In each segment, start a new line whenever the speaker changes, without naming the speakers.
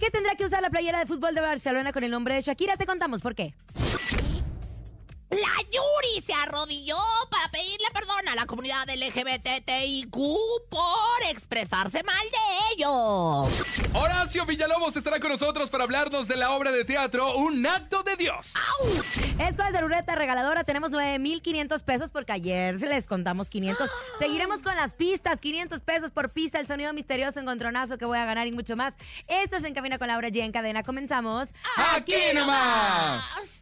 Piqué tendrá que usar la playera de fútbol de Barcelona con el nombre de Shakira. Te contamos por qué.
La Yuri se arrodilló perdón a la comunidad LGBTIQ por expresarse mal de ellos.
Horacio Villalobos estará con nosotros para hablarnos de la obra de teatro Un acto de Dios.
Es jueves de ruleta regaladora. Tenemos 9,500 pesos porque ayer se les contamos 500. Seguiremos con las pistas. 500 pesos por pista. El sonido misterioso, encontronazo que voy a ganar y mucho más. Esto es En Cabina con Laura G. En cadena comenzamos.
Aquí nomás.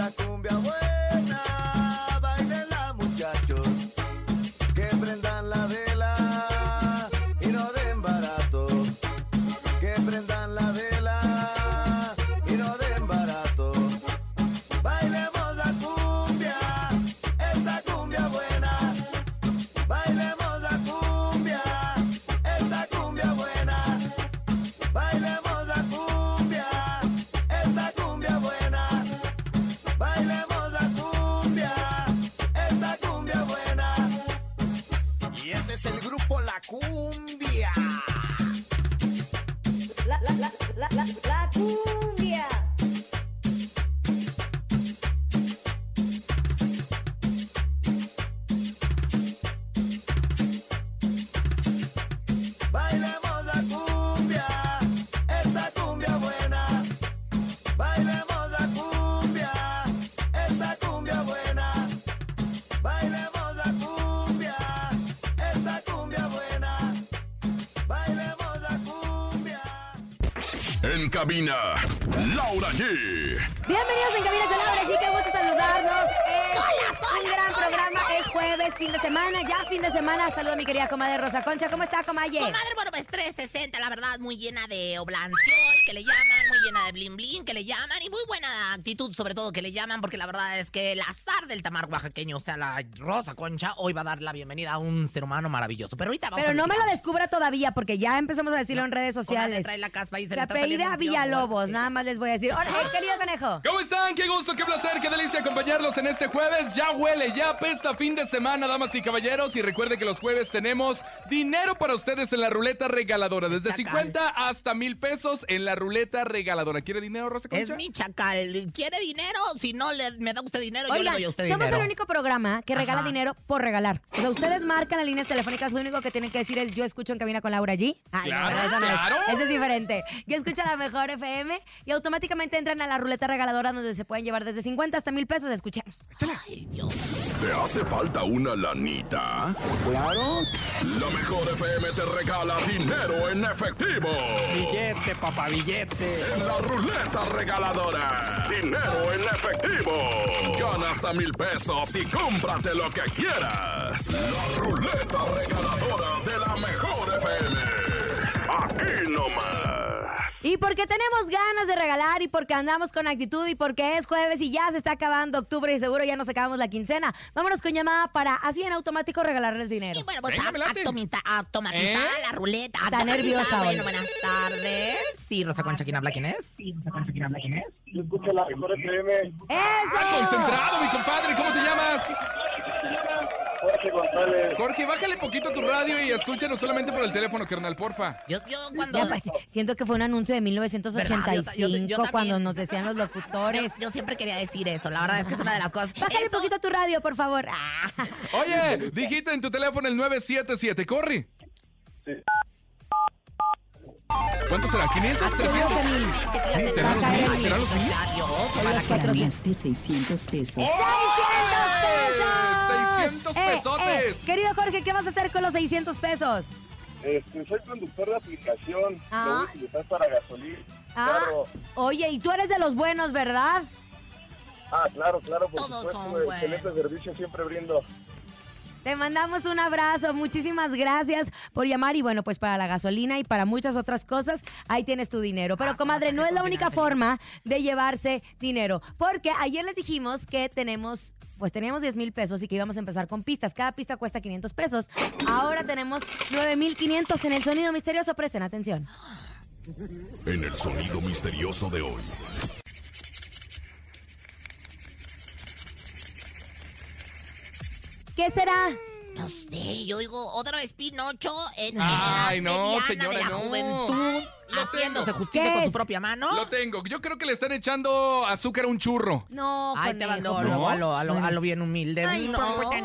da cumbia,
mãe. Concha, ¿cómo está, comadre?
Comadre, bueno, pues 360, la verdad, muy llena de oblanción, que le llaman, muy llena de blin blin, que le llaman, y muy buena actitud, sobre todo, que le llaman, porque la verdad es que el azar del tamar oaxaqueño, o sea, la Rosa Concha, hoy va a dar la bienvenida a un ser humano maravilloso. Pero ahorita vamos
Pero
a
no me lo descubra todavía, porque ya empezamos a decirlo en redes sociales.
trae la caspa y se
Se apellida Villalobos,
sí.
nada más les voy a decir. Hola, eh, querido conejo.
¿Cómo están? Qué gusto, qué placer, qué delicia acompañarlos en este jueves. Ya huele, ya apesta fin de semana, damas y caballeros. Y recuerde que los jueves tenemos dinero para ustedes en la ruleta regaladora. Desde
Chacal.
50 hasta mil pesos en la ruleta regaladora. ¿Quiere dinero, Rosa Concha?
Es mi chacal. ¿Quiere dinero? Si no le, me da usted dinero, yo le
Oigan,
doy a usted
somos
dinero.
el único programa que regala
Ajá.
dinero por regalar. O sea, ustedes marcan las líneas telefónicas, lo único que tienen que decir es yo escucho en cabina con Laura G. Ay,
Claro,
no, eso no es.
claro.
Eso es diferente. Yo escucho a la mejor FM y automáticamente entran a la ruleta regaladora donde se pueden llevar desde 50 hasta mil pesos. Escuchemos.
Ay, Dios.
¿Te hace falta una lanita?
Claro.
La mejor FM te regala dinero en efectivo.
Billete, papá, billete.
En la ruleta regaladora. Dinero en efectivo. Gana hasta mil pesos y cómprate lo que quieras. La ruleta regaladora de la mejor FM. Aquí nomás.
Y porque tenemos ganas de regalar y porque andamos con actitud y porque es jueves y ya se está acabando octubre y seguro ya nos acabamos la quincena. Vámonos con llamada para así en automático regalarles dinero.
Y bueno, pues
Venga,
a- automita- automatizada
¿Eh?
la ruleta.
Está nerviosa hoy.
Bueno, buenas tardes. Sí, Rosa Concha, ¿quién habla? ¿Quién es?
Yo escucho la mejor FM.
Ah,
¡Eso!
concentrado, mi compadre. ¿Cómo te llamas?
Jorge González.
Jorge, bájale poquito tu radio y escúchanos solamente por el teléfono, carnal, porfa.
Yo, yo cuando...
Ya parece- siento que fue un anuncio de 1985
Yo- yo- yo también.
cuando nos decían los locutores.
yo siempre quería decir eso, la verdad es que es una de las cosas.
Bájale un
Eso-
poquito tu radio, por favor. Ah.
Oye, dijiste en tu teléfono el 977, corre.
Sí.
¿Cuánto será? ¿500?
Yo digo que
¿300?
mil.
Sí, ¿Serán los
Baja
mil?
el-
¿Serán los mil?
Adiós,
Oye,
para
los
que-
cuatro-
Más de 600 pesos.
¡Ay!
600 pesos.
600
Eh,
pesotes.
eh, querido Jorge, ¿qué vas a hacer con los 600 pesos?
Este, soy conductor de aplicación.
Ah.
Lo voy a utilizar para gasolina.
Ah,
Claro.
oye, y tú eres de los buenos, ¿verdad?
Ah, claro, claro, por
Todos
supuesto.
son
excelente servicio siempre brindo.
Te mandamos un abrazo, muchísimas gracias por llamar y bueno, pues para la gasolina y para muchas otras cosas, ahí tienes tu dinero. Pero
Hasta
comadre, no es la única forma de llevarse dinero, porque ayer les dijimos que tenemos, pues teníamos 10 mil pesos y que íbamos a empezar con pistas. Cada pista cuesta 500 pesos. Ahora tenemos 9,500 en el sonido misterioso. Presten atención.
En el sonido misterioso de hoy.
¿Qué será?
No sé, yo digo otra vez Pinocho en,
Ay,
edad
no,
mediana
señora,
de la
no.
juventud,
Lo
haciéndose
tengo.
justicia
¿Qué
con
es?
su propia mano.
Lo tengo. Yo creo que le están echando azúcar a un churro.
No,
Ay, te
conejo, pues.
a, lo, a, lo, a lo bien humilde.
Ay,
no.
por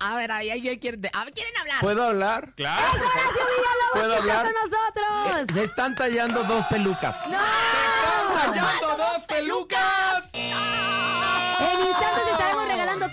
A ver, ahí, ahí, ahí quieren, a ver, ¿quieren hablar?
¿Puedo hablar?
Claro.
¡Horacio Villalobos,
¿Puedo
que está
hablar?
con nosotros!
Se están tallando dos pelucas.
¡No!
¡Tallando dos pelucas!
En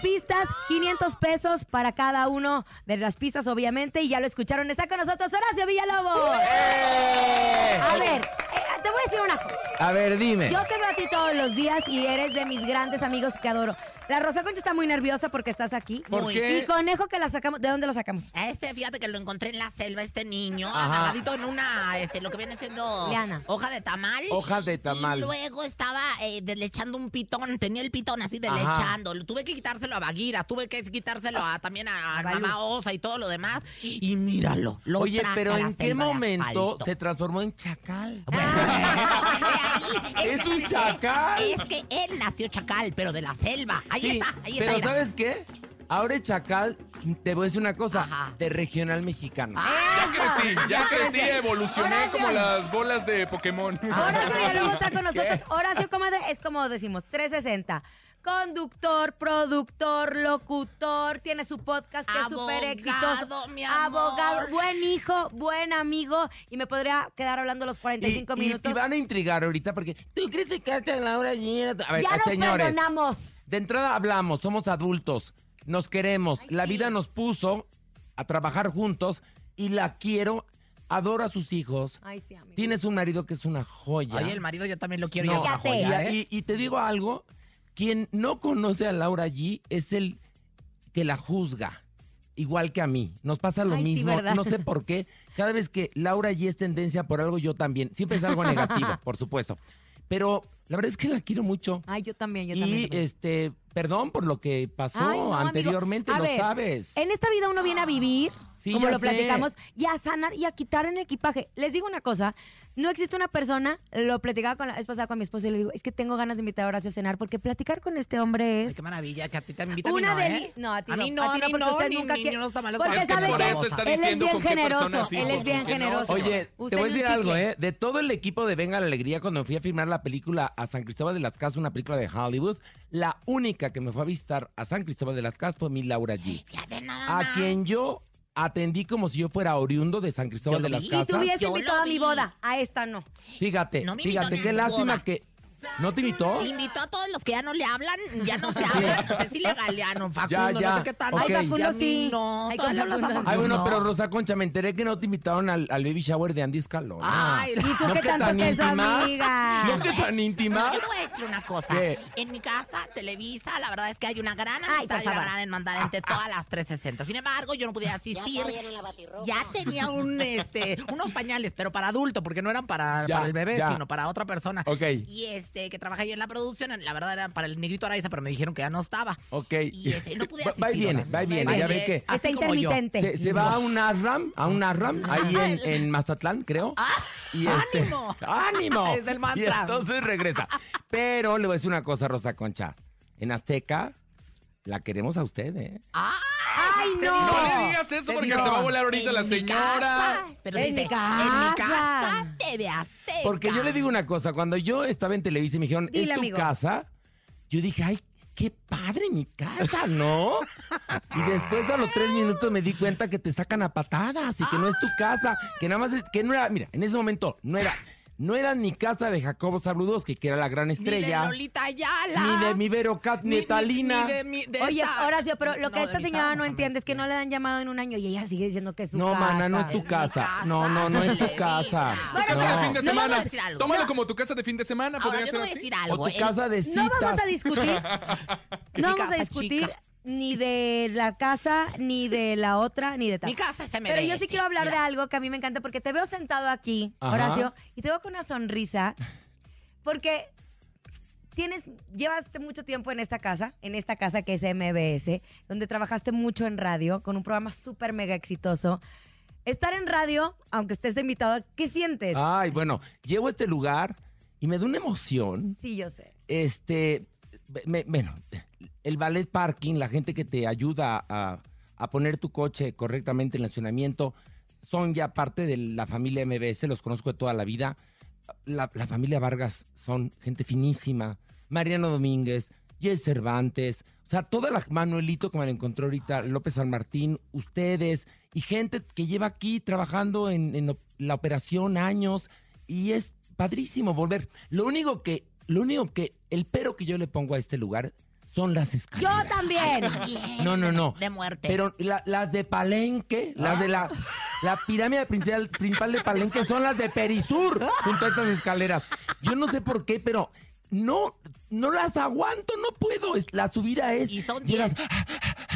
pistas, 500 pesos para cada uno de las pistas, obviamente, y ya lo escucharon. Está con nosotros Horacio Villalobos.
¡Eh!
A ver, eh, te voy a decir una cosa.
A ver, dime.
Yo te veo a ti todos los días y eres de mis grandes amigos que adoro. La Rosa Concha está muy nerviosa porque estás aquí.
¿Por
Muy.
qué?
Y Conejo que la sacamos, ¿de dónde lo sacamos?
A Este, fíjate que lo encontré en la selva, este niño,
Ajá.
agarradito en una, este, lo que viene siendo
Liana.
hoja de tamal.
Hojas de tamal.
Y luego estaba eh, deslechando un pitón, tenía el pitón así
Ajá.
deslechando. Tuve que quitárselo a Baguira, tuve que quitárselo a, también a,
A.
Mamá Osa y todo lo demás. Y míralo, lo
Oye, pero ¿en qué momento se transformó en chacal?
Ahí,
Es un chacal.
Es que él nació chacal, pero de la selva. Ahí
Sí,
está, ahí
pero
está.
¿sabes qué? Ahora es chacal, te voy a decir una cosa,
Ajá.
de regional mexicano.
Ah,
Ya crecí, ya crecí, evolucioné
Horacio.
como las bolas de Pokémon.
Horacio Villalobos está con nosotros. Horacio, comadre, es como decimos, 360. Conductor, productor, locutor, tiene su podcast que es súper exitoso.
Abogado, mi amor.
Abogado, buen hijo, buen amigo. Y me podría quedar hablando los 45
y, y
minutos.
te van a intrigar ahorita porque tú criticaste a Laura G. A ver,
ya nos
señores,
perdonamos.
De entrada hablamos, somos adultos, nos queremos,
Ay,
la
sí.
vida nos puso a trabajar juntos y la quiero adora a sus hijos,
Ay, sí, amigo.
tienes un marido que es una joya.
Oye, el marido yo también lo quiero y es una joya,
y,
¿eh?
y- y te digo algo, quien no conoce a Laura G es el que la juzga, igual que a mí. Nos pasa lo
Ay,
mismo, no sé por qué. Cada vez que Laura G es tendencia por algo, yo también. Siempre es algo negativo, por supuesto. Pero la verdad es que la quiero mucho.
Ay, yo también, yo
y
también. también.
este, perdón por lo que pasó
Ay, no,
anteriormente, lo
ver,
sabes.
En esta vida uno viene a vivir,
Sí,
como lo
sé.
platicamos, y a sanar y a quitar en el equipaje. Les digo una cosa, no existe una persona, lo platicaba con la vez pasada con mi esposo y le digo, es que tengo ganas de invitar a Horacio a cenar, porque platicar con este hombre
Ay,
es
qué maravilla, que a ti te invitan
una
no, ¿eh?
No, a ti
A
no.
mí no, a
ti
mí
porque
no,
usted
ni-
nunca
ni-
quiere-
ni tamales
Porque
Es que por eso está
él es
diciendo
bien generoso, él es bien
no.
generoso.
Oye, te voy a decir algo. ¿eh? De todo el equipo de Venga la Alegría, cuando fui a filmar la película a San Cristóbal de las Casas, una película de Hollywood, la única que me fue a visitar a San Cristóbal de las Casas fue mi Laura G. A quien yo atendí como si yo fuera oriundo de San Cristóbal
Yo
de las
vi.
Y tú
Casas.
hubieras
Yo lo
invitado a mi boda, a esta no.
Fíjate,
No
fíjate, qué lástima
boda.
que... ¿No te invitó?
Invitó a todos los que ya no le hablan, ya no se hablan. Cecilia Galeano, Facundo,
ya.
no sé qué tanto.
Ok.
Ay, Facundo
Y a mí
sí.
No,
Ay,
todavía hablas a
Facundo.
Ay, bueno,
no.
pero Rosa Concha, me enteré que no te invitaron al, al baby shower de Andy Escalona.
Ay,
¿Y tú
¿No
qué
que
tanto
tan
que es
íntimas?
amiga?
¿No que tan
No,
íntimas?
yo te voy a decir una cosa.
¿Qué?
En mi casa, Televisa, la verdad es que hay una gran amistad y una gran hermandad entre todas las 360. Sin embargo, yo no podía asistir. Ya tenía un, este, unos pañales, pero para adulto, porque no eran para,
Ya,
para el bebé,
ya.
sino para otra persona.
Ok,
Y este, que trabaja ahí en la producción, la verdad era para el negrito Araiza, pero me dijeron que ya no estaba.
ok.
Y este, no pude asistir.
Va y viene, va y viene, ya ve que...
Está
como yo.
intermitente.
Se, se va a un ARRAM, a un ARRAM, ahí en, en Mazatlán, creo. y este-
¡Ánimo!
¡Ánimo!
Es el mantra.
Y entonces regresa. Pero le voy a decir una cosa, Rosa Concha. En Azteca la queremos a usted, ¿eh?
¡Ay,
Se
no!
No le digas eso porque se va a volar ahorita
En
la
mi
señora.
casa, pero
En
dice,
mi
en mi
casa.
casa TV Azteca.
Porque yo le digo una cosa, cuando yo estaba en Televisa y me dijeron,
Dile,
¿es tu
amigo.
casa? Yo dije, ay, qué padre mi casa, ¿no? y después a los tres minutos me di cuenta que te sacan a patadas y que no es tu casa, que nada más es, que no era, mira, en ese momento no era, no era ni casa de Jacobo Zabludowski, que era la gran
Ni de
estrella,
Lolita Ayala.
ni de mi Vero Cat,
Ni-
ni
ni-
Talina.
ni de mi- de
Oye,
esta-
Horacio, pero lo que
no,
esta
de
señora no entiende es que no le han llamado en un año y ella sigue diciendo que es su
No,
casa.
mana, no es tu
Es
casa.
casa,
No, no, no es tu casa.
Tu
Tu casa
No.
de fin de
No,
semana.
algo.
Tómalo
No.
como tu casa de fin de semana.
Ahora,
¿Podría
yo te
ser
voy a
así?
decir
O
algo.
tu
el-
casa de
No
citas.
vamos a discutir. No vamos a discutir
chica.
Ni de la casa, ni de la otra, ni de tal.
Mi casa está
Pero yo sí quiero hablar de algo que a mí me encanta porque te veo sentado aquí,
Ajá.
Horacio, y te veo con una sonrisa porque tienes llevaste mucho tiempo en esta casa, en esta casa que es MBS, donde trabajaste mucho en radio con un programa súper mega exitoso. Estar en radio, aunque estés de invitado, ¿qué sientes?
Ay, bueno, llego a este lugar y me da una emoción.
Sí, yo sé.
Este, me- bueno, el ballet parking, la gente que te ayuda a, poner tu coche correctamente en el estacionamiento, son ya parte de la familia MBS, los conozco de toda la vida. La, familia Vargas son gente finísima. Mariano Domínguez, Jess Cervantes, o sea, toda la Manuelito que me la encontró ahorita, López San Martín, ustedes y gente que lleva aquí trabajando en, en la operación años y es padrísimo volver. Lo único que, lo único que, el pero que yo le pongo a este lugar son las
Yo
escaleras.
también.
Bien.
No, no, no.
De muerte.
Pero la- las de Palenque, las de la, la pirámide principal, principal de Palenque son las de Perisur, junto a estas escaleras. Yo no sé por qué, pero no, no las aguanto, no puedo. Es- la subida es.
Y son
llegas-
10.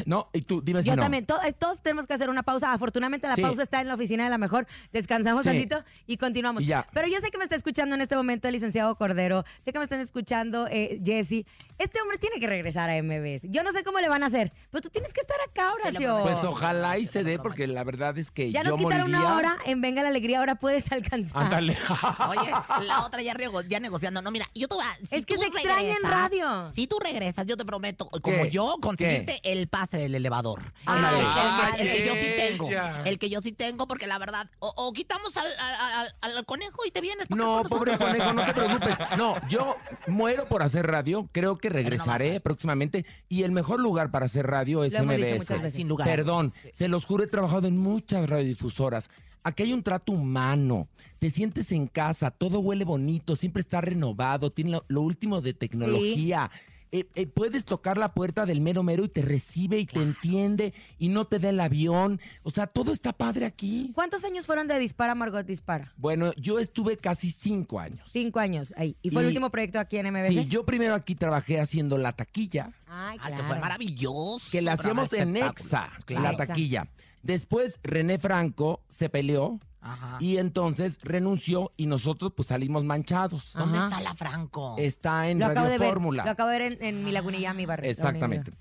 No, y tú, dime si
Yo
no.
también. To- todos tenemos que hacer una pausa. Afortunadamente la
Sí.
pausa está en la oficina de la mejor. Descansamos
Sí.
tantito y continuamos.
Y ya.
Pero yo sé que me está escuchando en este momento el licenciado Cordero. Sé que me están escuchando eh, Jesse. Este hombre tiene que regresar a MBS. Yo no sé cómo le van a hacer, pero tú tienes que estar acá, Horacio.
Pues ojalá y se dé, porque la verdad es que
ya
yo
nos quitaron
moriría.
una hora en Venga la Alegría. Ahora puedes alcanzar.
Ándale.
Oye, la otra ya, rego- ya negociando. No, mira, yo te voy a... si
Es que
tú
se extraña en
regresas-
radio.
Si tú regresas, yo te prometo, como
¿Qué?
yo, conseguirte el pase del elevador. El,
Ah,
el- el que yo sí tengo. El que yo sí tengo, porque la verdad, o, o quitamos al, al- al- al conejo y te vienes.
No, pobre conejo, no te preocupes. No, yo muero por hacer radio. Creo que regresaré próximamente. Y el mejor lugar para hacer radio es
Lo hemos dicho
MBS.
muchas veces.
Sin lugar.
Perdón, se los juro, he trabajado en muchas radiodifusoras. Aquí hay un trato humano. Te sientes en casa, todo huele bonito, siempre está renovado, tiene lo, lo último de tecnología. Eh, eh, puedes tocar la puerta del mero mero y te recibe y te entiende y no te da el avión. O sea, todo está padre aquí.
¿Cuántos años fueron de Dispara, Margot Dispara?
Bueno, yo estuve casi cinco años.
Cinco años ahí. ¿Y fue el último proyecto aquí en MBC?
Sí, yo primero aquí trabajé haciendo la taquilla,
Ay,
Ah, que
claro.
fue maravilloso.
que la hacíamos en. Exa,
Claro.
la taquilla. Después René Franco se peleó
Ajá.
y entonces renunció y nosotros pues salimos manchados.
¿Dónde
Ajá.
está la Franco?
Está en
Lo acabo
Radio
de ver.
Fórmula.
Lo acabo de ver en, en mi lagunilla, mi barrio.
Exactamente.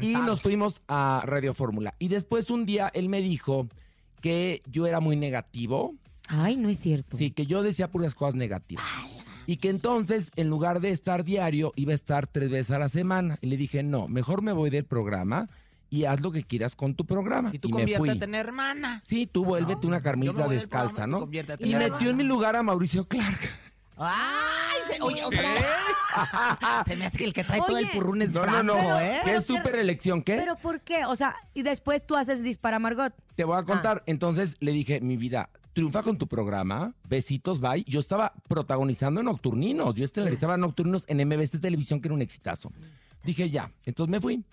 Y nos fuimos a Radio Fórmula. Y después un día él me dijo que yo era muy negativo.
Ay, no es cierto.
Sí, que yo decía puras cosas negativas. Y que entonces, en lugar de estar diario, iba a estar tres veces a la semana. Y le dije, no, mejor me voy del programa y haz lo que quieras con tu programa.
Y tú
me fui.
conviértete en hermana.
Sí, tú vuélvete una carmita descalza, ¿no? Y
en
metió en mi lugar a Mauricio Clark.
¡Ay! Se, oye, o
¿Qué?
sea, se me hace que el que trae todo el purrún es
No,
Franco,
no.
¿eh?
Qué súper elección, ¿qué?
¿Pero por qué? O sea, y después tú haces Dispara, Margot.
Te voy a
Ah.
contar. Entonces le dije, mi vida, triunfa con tu programa. Besitos, bye. Yo estaba protagonizando Nocturninos. Yo estelarizaba Nocturninos en MBS Televisión, que era un exitazo. Dije, ya. Entonces me fui.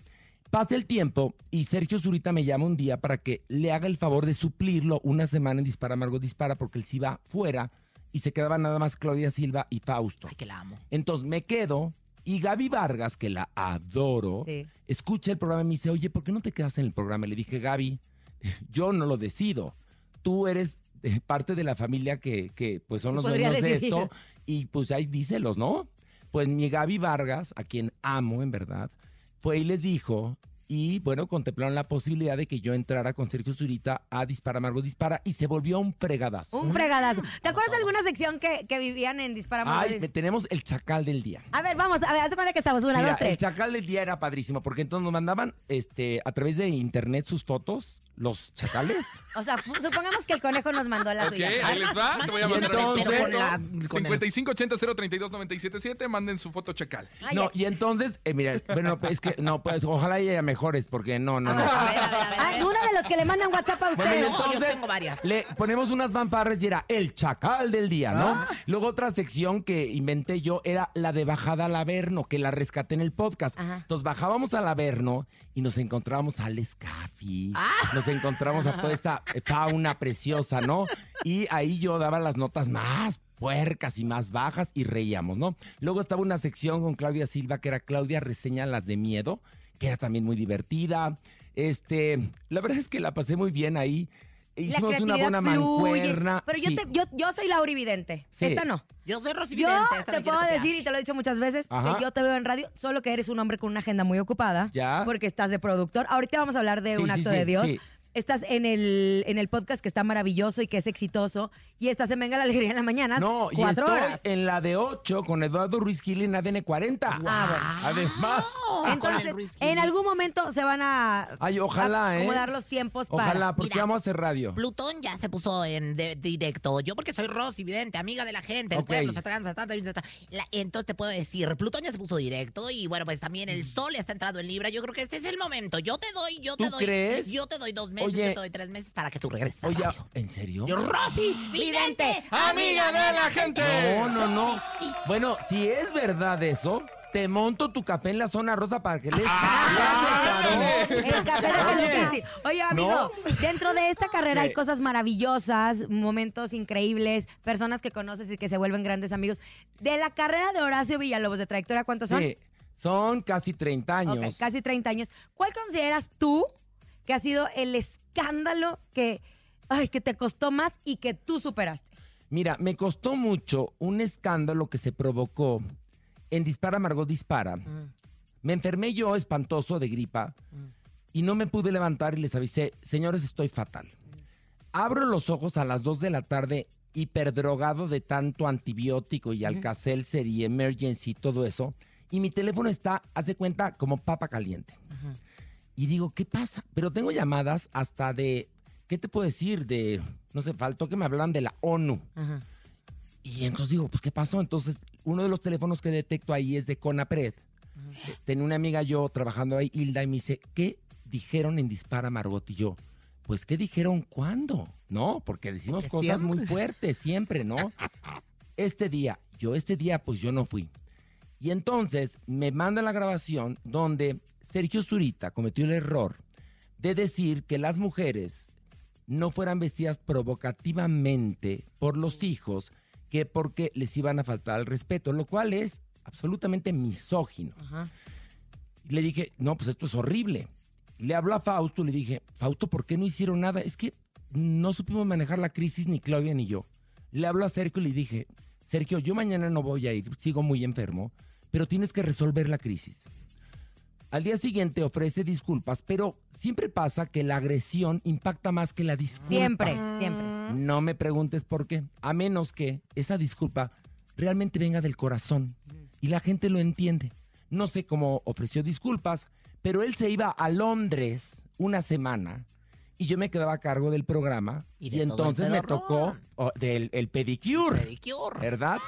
Pasa el tiempo y Sergio Zurita me llama un día para que le haga el favor de suplirlo una semana en Dispara, Margot Dispara, porque él se iba fuera y se quedaba nada más Claudia Silva y Fausto.
Ay, que la amo.
Entonces me quedo y Gaby Vargas, que la adoro,
Sí.
escucha el programa y me dice, oye, ¿por qué no te quedas en el programa? Le dije, Gaby, yo no lo decido. Tú eres eh, parte de la familia que, que, pues son los dueños de esto y pues ahí díselos, ¿no? Pues mi Gaby Vargas, a quien amo en verdad, fue y les dijo y bueno, contemplaron la posibilidad de que yo entrara con Sergio Zurita a Dispara, Margot Dispara y se volvió un fregadazo.
Un fregadazo. ¿Te acuerdas de alguna sección que, que vivían en Dispara, Margot?
Ay, tenemos el chacal del día.
A ver, vamos, a ver, haz cuenta que estamos. Una,
Mira,
dos, tres.
el chacal del día era padrísimo, porque entonces nos mandaban este, a través de internet sus fotos, los chacales.
O sea, supongamos que el conejo nos mandó la
Ok,
suya.
ahí les va. Te voy a mandar una
entonces-
foto.
Con la- con el-
5580-032-977. Manden su foto chacal.
Ay,
no, y entonces, eh, mira, bueno, es que, no, pues ojalá haya mejores, porque no, no, no.
A ver, a ver, a ver, a
Ah, uno de los que le mandan WhatsApp a
Bueno,
ustedes.
No, yo tengo varias.
le ponemos unas fanfarras y era el chacal del día, ¿no?
Ah.
Luego otra sección que inventé yo era la de bajada al Averno, que la rescaté en el podcast.
Ajá.
Entonces bajábamos al Averno y nos encontrábamos al Escafi,
Ah.
nos encontramos a toda esta fauna preciosa, ¿no? Y ahí yo daba las notas más puercas y más bajas y reíamos, ¿no? Luego estaba una sección con Claudia Silva que era Claudia reseña las de miedo, que era también muy divertida. Este, la verdad es que la pasé muy bien ahí. Hicimos una buena
fluye.
mancuerna.
Pero yo, te- yo, yo soy Laura Vidente.
Sí.
Esta no.
Yo soy Rosy
Yo
esta
te puedo
copiar.
decir, y te lo he dicho muchas veces,
Ajá.
que yo te veo en radio, solo que eres un hombre con una agenda muy ocupada.
Ya.
Porque estás de productor. Ahorita vamos a hablar de
Sí,
un
sí,
acto
sí,
de Dios. Estás en el, en el podcast que está maravilloso y que es exitoso. Y estás en Venga la Alegría en las mañanas.
No, y
cuatro
estoy
horas.
en la de 8 con Eduardo Ruiz Gil en ADN 40.
Ah, bueno.
Además.
Entonces,
Ruiz
en algún momento se van a
Ay, ojalá, ¿eh?
acomodar los tiempos para...
Ojalá, porque
Mira.
vamos a hacer radio.
Plutón ya se puso en de- directo. Yo porque soy Rosy Vidente, amiga de la gente, el pueblo, se. La- entonces te puedo decir, Plutón ya se puso directo y bueno, pues también el Sol está entrado en Libra. Yo creo que este es el momento. Yo te doy, yo te
¿Tú
doy.
crees?
Yo te doy dos meses,
Oye.
te doy tres meses para que tú regreses.
Oye,
radio.
¿en serio?
Yo, Rosy Vidente,
¡Amiga de la gente!
No, no, no. Bueno, si es verdad eso, te monto tu café en la zona rosa para que les...
Ah,
El café de Hello
Oye.
Kitty. Oye, amigo,
¿No?
dentro de esta carrera hay cosas maravillosas, momentos increíbles, personas que conoces y que se vuelven grandes amigos. De la carrera de Horacio Villalobos, de trayectoria, ¿cuántos son?
Sí, son casi 30 años.
Ok, casi 30 años. ¿Cuál consideras tú que ha sido el escándalo que, ay, que te costó más y que tú superaste?
Mira, me costó mucho un escándalo que se provocó en Dispara Margot Dispara. Me enfermé yo espantoso de gripa y no me pude levantar y les avisé, señores, estoy fatal. Abro los ojos a las 2 de la tarde hiperdrogado de tanto antibiótico y Alka-Seltzer y Emergency y todo eso. Y mi teléfono está, hace cuenta, como papa caliente. Y digo, ¿qué pasa? Pero tengo llamadas hasta de, ¿qué te puedo decir? De, no sé, faltó que me hablaran de la ONU.
Ajá.
Y entonces digo, pues, ¿qué pasó? Entonces, uno de los teléfonos que detecto ahí es de Conapred. Eh, Tenía una amiga yo trabajando ahí, Hilda, y me dice, ¿qué dijeron en Dispara Margot? Y yo, pues, ¿qué dijeron cuándo? No, porque decimos
Porque
cosas muy fuertes, siempre, ¿no? Este día, yo este día, pues yo no fui. Y entonces me manda la grabación donde Sergio Zurita cometió el error de decir que las mujeres no fueran vestidas provocativamente por los hijos que porque les iban a faltar el respeto, lo cual es absolutamente misógino.
Ajá.
Le dije, no, pues esto es horrible. Le habló a Fausto, le dije, Fausto, ¿por qué no hicieron nada? Es que no supimos manejar la crisis ni Claudia ni yo. Le habló a Sergio y le dije, Sergio, yo mañana no voy a ir, sigo muy enfermo, pero tienes que resolver la crisis. Al día siguiente ofrece disculpas, pero siempre pasa que la agresión impacta más que la disculpa.
Siempre, siempre.
No me preguntes por qué, a menos que esa disculpa realmente venga del corazón y la gente lo entiende. No sé cómo ofreció disculpas, pero él se iba a Londres una semana y yo me quedaba a cargo del programa
Y de
entonces me tocó oh, del el pedicure.
Pedicure.
¿verdad?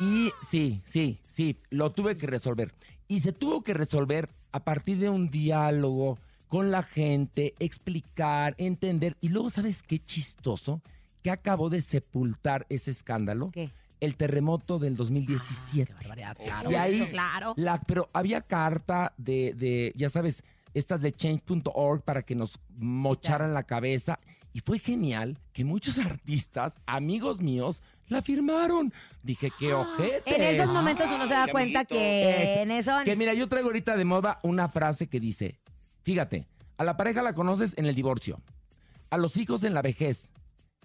Y sí, sí, sí, lo tuve que resolver. Y se tuvo que resolver a partir de un diálogo con la gente, explicar, entender. Y luego, ¿sabes qué chistoso? Que acabó de sepultar ese escándalo.
¿Qué?
El terremoto del 2017.
Qué barbaridad, claro.
y ahí,
claro.
la, pero había carta de, de, ya sabes, estas de change.org para que nos mocharan la cabeza. Y fue genial que muchos artistas, amigos míos, la firmaron. Dije, qué ojete.
En esos momentos uno se da cuenta que en eso...
Que mira, yo traigo ahorita de moda una frase que dice, fíjate, a la pareja la conoces en el divorcio, a los hijos en la vejez,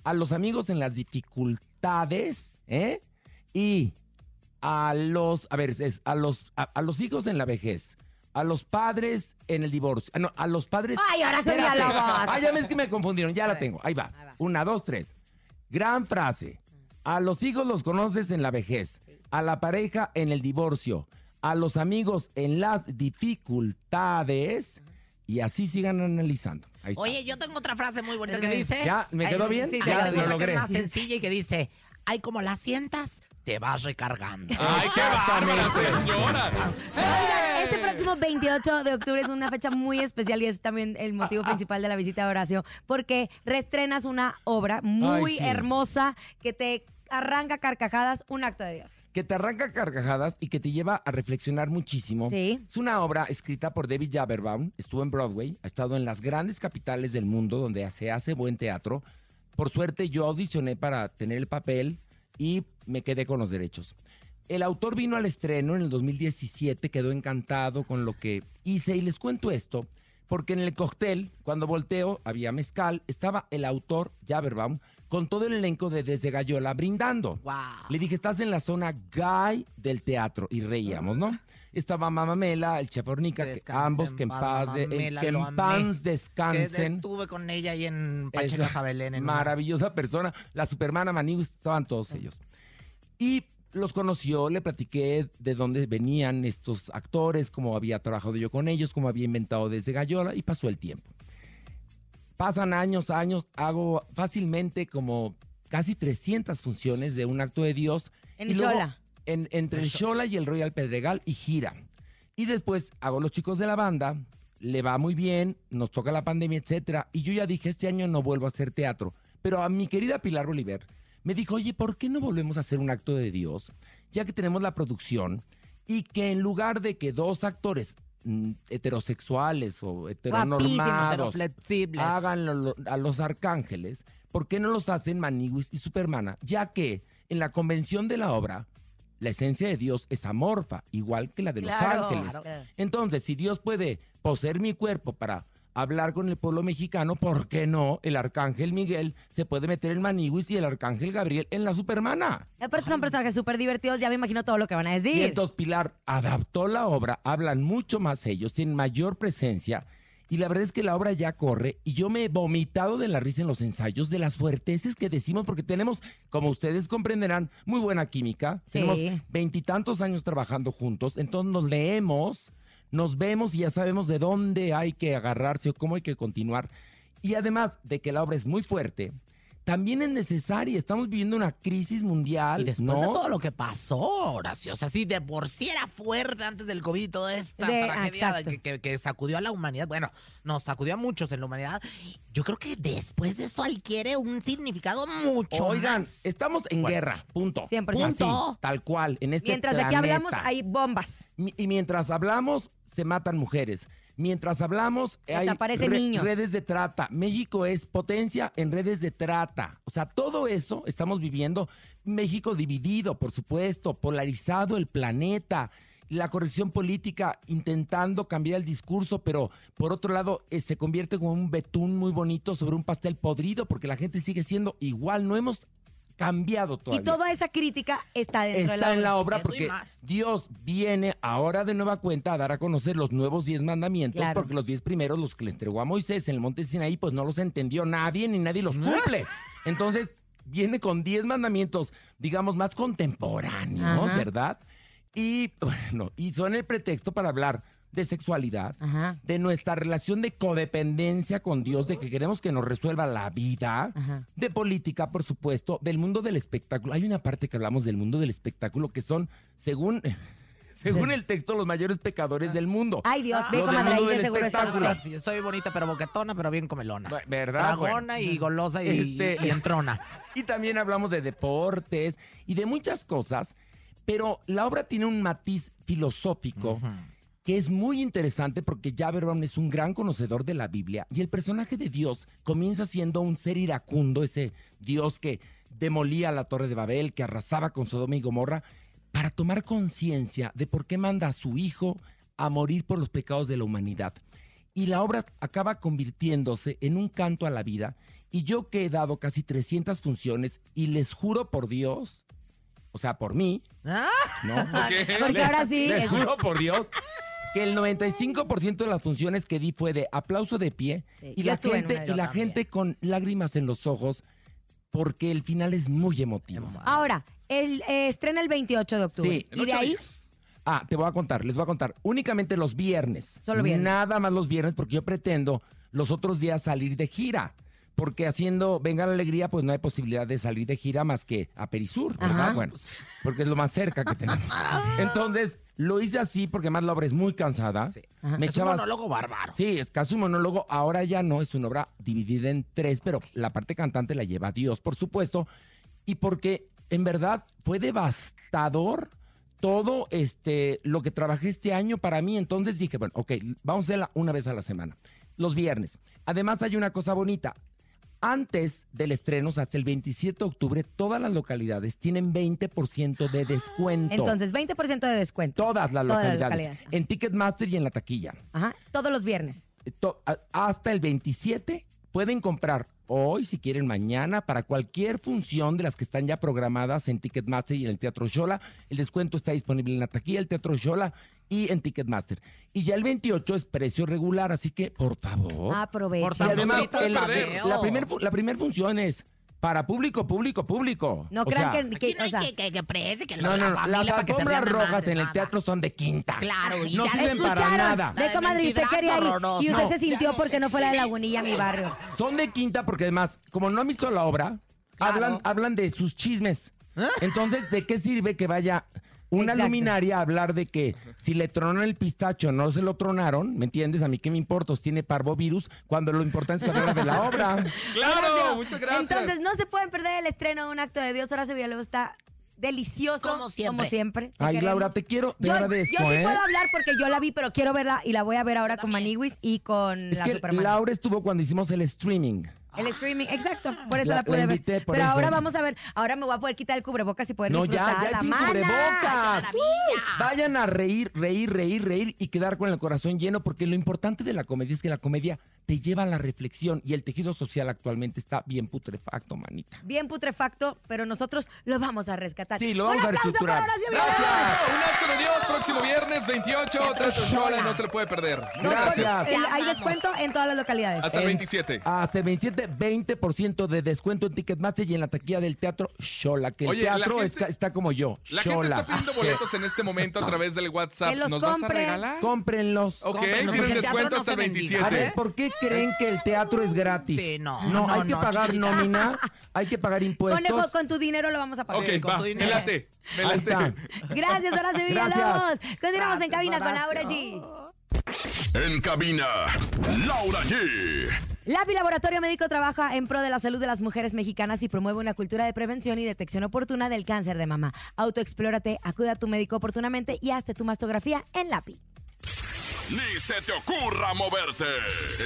a los amigos en las dificultades, ¿eh? Y a los, a ver, es a los, a, a los hijos en la vejez, a los padres en el divorcio, ah, no, a los padres...
Ay, ahora son
Espérate.
diálogos.
Ah, ya ves que me confundieron, ya
A
la
ver,
tengo, ahí va.
ahí va.
Una, dos, tres. Gran frase. A los hijos los conoces en la vejez, a la pareja en el divorcio, a los amigos en las dificultades y así sigan analizando. Ahí está.
Oye, yo tengo otra frase muy bonita que dice.
¿Ya? ¿Me quedó bien?
Sí, ya, lo
otra que
logré.
es más sencilla y que dice, ay, como la sientas, te vas recargando.
¡Ay, qué bárbara, señora! ¡Eh!
Este próximo 28 de octubre es una fecha muy especial y es también el motivo principal de la visita de Horacio, porque reestrenas una obra muy
Ay, sí.
hermosa que te arranca carcajadas, un acto de Dios.
Que te arranca carcajadas y que te lleva a reflexionar muchísimo.
Sí.
Es una obra escrita por David Jaberbaum, estuvo en Broadway, ha estado en las grandes capitales del mundo donde se hace buen teatro. Por suerte yo audicioné para tener el papel y me quedé con los derechos. El autor vino al estreno en el 2017, quedó encantado con lo que hice y les cuento esto porque en el cóctel, cuando volteo, había mezcal, estaba el autor Jaberbaum con todo el elenco de Desde Gallola brindando.
Wow.
Le dije, estás en la zona gay del teatro. Y reíamos, ¿no? Estaba Mamamela, el Chapornica,
Que
que ambos que en
paz,
de- que en paz
Que
descansen.
estuve con ella ahí en Pacheco. En una-
maravillosa persona. La supermana Manigu, estaban todos ellos. Y los conoció, le platiqué de dónde venían estos actores, cómo había trabajado yo con ellos, cómo había inventado desde Gallola y pasó el tiempo. Pasan años, años, hago fácilmente como casi 300 funciones de un acto de Dios.
En
y luego
Xola.
en- entre el Xola y el Royal Pedregal y gira. Y después hago los chicos de la banda, le va muy bien, nos toca la pandemia, etcétera. Y yo ya dije, este año no vuelvo a hacer teatro. Pero a mi querida Pilar Bolívar me dijo, oye, ¿por qué no volvemos a hacer un acto de Dios? Ya que tenemos la producción y que en lugar de que dos actores heterosexuales o heteronormados
Heteroflexibles.
hagan lo- lo- a los arcángeles, ¿por qué no los hacen Maniguis y Supermana? Ya que en la convención de la obra, la esencia de Dios es amorfa, igual que la de los ángeles.
claro.
Entonces, si Dios puede poseer mi cuerpo para hablar con el pueblo mexicano, ¿por qué no el arcángel Miguel se puede meter en Maniguis y el arcángel Gabriel en la Supermana?
Aparte son personajes súper divertidos, ya me imagino todo lo que van a decir.
Y entonces Pilar adaptó la obra, hablan mucho más ellos, tienen mayor presencia. Y la verdad es que la obra ya corre y yo me he vomitado de la risa en los ensayos de las fuerteces que decimos porque tenemos, como ustedes comprenderán, muy buena química.
Sí.
Tenemos veintitantos años trabajando juntos, entonces nos leemos, nos vemos y ya sabemos de dónde hay que agarrarse o cómo hay que continuar. Y además de que la obra es muy fuerte, también es necesaria. Estamos viviendo una crisis mundial,
Y después
¿no?
de todo lo que pasó, Horacio, o sea, sí, de por sí era fuerte antes del COVID y toda esta
De-
tragedia que, que- que sacudió a la humanidad. Bueno, nos sacudió a muchos en la humanidad. Yo creo que después de eso adquiere un significado mucho
Oigan,
más.
estamos en
Bueno.
guerra, punto.
100%.
Así, tal cual, en este
Mientras de aquí hablamos,
planeta.
hay bombas.
Y mientras hablamos, se matan mujeres. Mientras hablamos, hay redes de trata. México es potencia en redes de trata. O sea, todo eso estamos viviendo. México dividido, por supuesto, polarizado el planeta. La corrección política intentando cambiar el discurso, pero por otro lado eh, se convierte como un betún muy bonito sobre un pastel podrido porque la gente sigue siendo igual. No hemos cambiado todavía
Y toda esa crítica está dentro de
está
la
en la
obra.
obra
Eso y
porque. Dios viene ahora de nueva cuenta a dar a conocer los nuevos diez mandamientos
Claro.
porque los diez primeros los que le entregó a Moisés en el monte Sinaí pues no los entendió nadie ni nadie los cumple. Entonces viene con diez mandamientos digamos más contemporáneos,
Ajá.
¿verdad? Y bueno, y son el pretexto para hablar de sexualidad,
Ajá.
de nuestra relación de codependencia con Dios, de que queremos que nos resuelva la vida,
Ajá.
de política, por supuesto, del mundo del espectáculo. Hay una parte que hablamos del mundo del espectáculo que son, según, según el texto, los mayores pecadores del mundo.
Ay, Dios, ve seguro está
soy bonita pero boquetona, pero bien comelona.
¿Verdad?
Dragona y golosa y,
Este-
y entrona.
Y también hablamos de deportes y de muchas cosas, pero la obra tiene un matiz filosófico que es muy interesante porque Javer Brown es un gran conocedor de la Biblia y el personaje de Dios comienza siendo un ser iracundo, ese Dios que demolía la torre de Babel, que arrasaba con Sodoma y Gomorra, para tomar conciencia de por qué manda a su hijo a morir por los pecados de la humanidad. Y la obra acaba convirtiéndose en un canto a la vida. Y yo que he dado casi 300 funciones y les juro por Dios, o sea, por mí,
Ah,
¿no?
Porque
Les-
ahora sí.
Les
es-
juro por Dios que el 95% de las funciones que di fue de aplauso de pie
Sí,
y la gente y la gente con lágrimas en los ojos porque el final es muy emotivo.
Ahora, el, eh, estrena el 28 de octubre.
Sí.
Y de ahí.
Ah, te voy a contar, les voy a contar. Únicamente los viernes.
Solo viernes.
Nada más los viernes porque yo pretendo los otros días salir de gira. Porque haciendo Venga la Alegría, pues no hay posibilidad de salir de gira más que a Perisur, ¿verdad?
Ajá.
Bueno, porque es lo más cerca que tenemos. Entonces, lo hice así porque más la obra es muy cansada.
Sí.
Ajá.
Me
es un monólogo bárbaro.
Sí, es casi un monólogo. Ahora ya no, es una obra dividida en tres, pero la parte cantante la lleva Dios, por supuesto. Y porque en verdad fue devastador todo este lo que trabajé este año para mí. Entonces dije, bueno, ok, vamos a hacerla una vez a la semana, los viernes. Además hay una cosa bonita. Antes del estreno, hasta el 27 de octubre, todas las localidades tienen 20% de descuento.
entonces, 20% de descuento.
todas las
todas las
localidades. En Ticketmaster y en la taquilla.
Ajá. Todos los viernes.
A- hasta el 27 pueden comprar hoy, si quieren mañana, para cualquier función de las que están ya programadas en Ticketmaster y en el Teatro Shola. El descuento está disponible en la taquilla, el Teatro Shola y en Ticketmaster. Y ya el 28 es precio regular, así que por favor.
Aprovechen.
Por
y además, el- la primera la primer función es para público, público, público.
No crean
sea,
que, que-
no hay
o sea,
que, que, que prese, que
No, no,
la
no,
familia
las alfombras rojas en el teatro son de quinta.
Claro, y
no
ya
sirven para nada.
De
comadre, usted quería ir. Y usted
No,
se sintió porque no fue a la
exhibiste.
lagunilla, mi barrio.
Son de quinta porque además, como no han visto la obra,
Claro.
hablan, hablan de sus chismes. Entonces, ¿de qué sirve que vaya una
Exacto.
luminaria hablar de que si le tronaron el pistacho no se lo tronaron? ¿Me entiendes? A mí qué me importa, os tiene parvovirus, cuando lo importante es que hablar de la obra.
Claro,
Horacio,
muchas gracias.
Entonces, no se pueden perder el estreno de un acto de Dios. Horacio Villalobos está delicioso.
Como siempre.
Como siempre. Te
Ay,
queremos.
Laura, te quiero, te
yo,
agradezco,
yo sí
¿eh?
puedo hablar porque yo la vi, pero quiero verla y la voy a ver ahora con. Maniwis y con
Es
la
que
Superman.
Laura estuvo cuando hicimos el streaming.
El streaming, exacto. Por eso
La-
la, pude
la
ver.
invité
Pero
eso.
ahora vamos a ver. Ahora me voy a poder quitar el cubrebocas y poder
No, ya,
disfrutar
ya
la
es sin
mana.
cubrebocas.
maravilla!
Vayan a reír, reír, reír, reír y quedar con el corazón lleno, porque lo importante de la comedia es que la comedia te lleva a la reflexión y el tejido social actualmente está bien putrefacto, manita.
Bien putrefacto, pero nosotros lo vamos a rescatar.
Sí, lo vamos
Un
a reestructurar. Gracias.
Un acto de Dios, próximo viernes 28, Trato Shola, no se lo puede perder.
No,
Gracias.
el- hay descuento en todas las localidades.
Hasta el
En-
27.
Hasta el 27, 20% de descuento en Ticketmaster y en la taquilla del teatro Shola, que el
Oye,
teatro
gente-
está, está como yo,
La gente está pidiendo boletos en este momento a través del WhatsApp.
Que los
¿Nos vas a
compren.
regalar?
Cómprenlos.
Ok,
Cómprenlos,
tienen descuento
no
hasta el
se bendiga.
27.
A ver, ¿por qué creen que el teatro es gratis?
Sí, no,
No,
no,
hay que pagar
chiquita.
nómina, hay que pagar impuestos.
Conejo, con tu dinero lo vamos a pagar.
Ok,
con
va,
tu
me
dinero.
late. Me
Ahí está.
Gracias, Horacio Villalobos. Continuamos en
Gracias,
cabina con Laura
Horacio.
G.
En cabina, Laura G.
LAPI Laboratorio Médico trabaja en pro de la salud de las mujeres mexicanas y promueve una cultura de prevención y detección oportuna del cáncer de mama. Autoexplórate, acude a tu médico oportunamente y hazte tu mastografía en LAPI.
Ni se te ocurra moverte.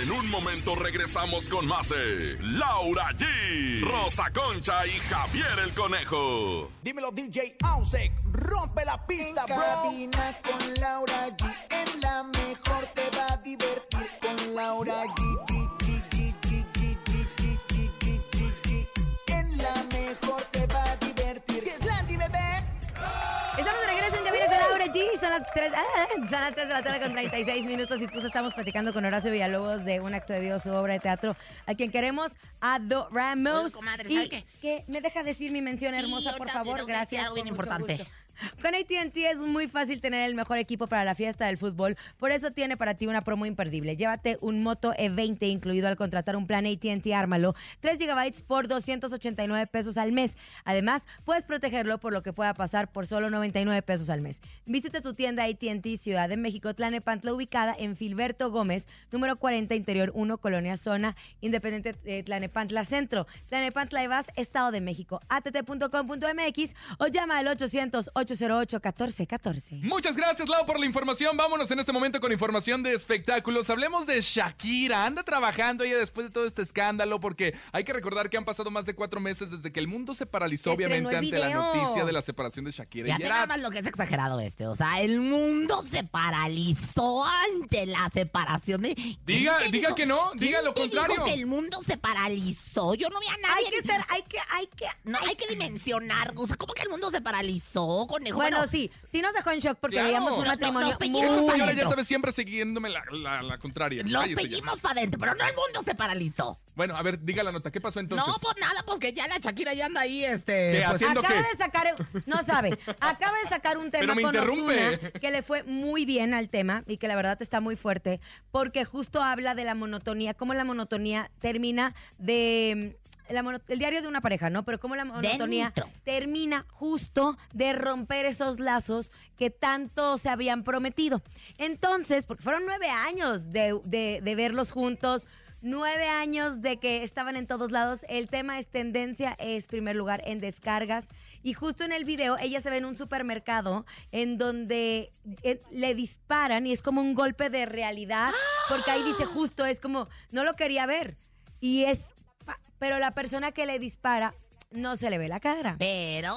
En un momento regresamos con más de Laura G, Rosa Concha y Javier el Conejo.
Dímelo DJ Ausek, rompe la pista, bro. cabina con Laura G. En la mejor te va a divertir con Laura G, G.
Son las 3, son las 3 de la tarde con 36 minutos y pues estamos platicando con Horacio Villalobos de un acto de Dios, su obra de teatro, a quien queremos adoramos.
Oye, comadre,
y
¿sabe qué?
que me deja decir mi mención
Sí,
hermosa, por
ahorita
favor. Gracias.
algo bien importante.
gusto. Con AT&T es muy fácil tener el mejor equipo para la fiesta del fútbol, por eso tiene para ti una promo imperdible. Llévate un Moto E20 incluido al contratar un plan AT&T Ármalo, 3 GB por 289 pesos al mes. Además, puedes protegerlo por lo que pueda pasar por solo 99 pesos al mes. Visite tu tienda AT&T Ciudad de México, Tlanepantla, ubicada en Filberto Gómez, número 40, Interior 1, Colonia Zona, Independiente eh, Tlanepantla Centro. Tlanepantla y Vas, Estado de México. att.com.mx o llama al 800-808-1414.
Muchas gracias, Lau, por la información. Vámonos en este momento con información de espectáculos. Hablemos de Shakira. Anda trabajando ella después de todo este escándalo, porque hay que recordar que han pasado más de cuatro meses desde que el mundo se paralizó, obviamente, ante la noticia de la separación de Shakira y
Fíjate nada
Gerard.
más lo que es exagerado este. O sea, el mundo se paralizó ante la separación de. ¿Quién
Diga- diga que no,
quién
diga lo contrario.
Dijo que el mundo se paralizó. Yo no vi a nadie.
Hay que ser, hay que, hay que.
No, hay que dimensionar. O sea, ¿cómo que el mundo se paralizó, conejo?
Bueno, sí, sí nos dejó en shock porque
Claro.
veíamos un
No, no,
matrimonio
los
muy...
Esta señora ya sabe siempre siguiéndome la, la- la contraria.
Los
Cállese ya.
seguimos para adentro, pero no el mundo se paralizó.
Bueno, a ver, diga la nota. ¿Qué pasó entonces?
No, pues nada, pues que ya la Shakira ya anda ahí, este.
¿Qué
pues,
haciendo
Acaba
qué?
de sacar, no sabe, acaba de sacar un tema
Pero me
con
interrumpe.
Ozuna que le fue muy bien al tema y que la verdad está muy fuerte porque justo habla de la monotonía, cómo la monotonía termina de la mono- el diario de una pareja, ¿no? Pero cómo la monotonía
Dentro.
termina justo de romper esos lazos que tanto se habían prometido. Entonces, porque fueron nueve años de, de- de verlos juntos, nueve años de que estaban en todos lados. El tema es tendencia, es primer lugar en descargas. Y justo en el video, ella se ve en un supermercado en donde eh, le disparan y es como un golpe de realidad, porque ahí dice justo, es como, no lo quería ver. Y es, pa- pero la persona que le dispara no se le ve la cara
Pero.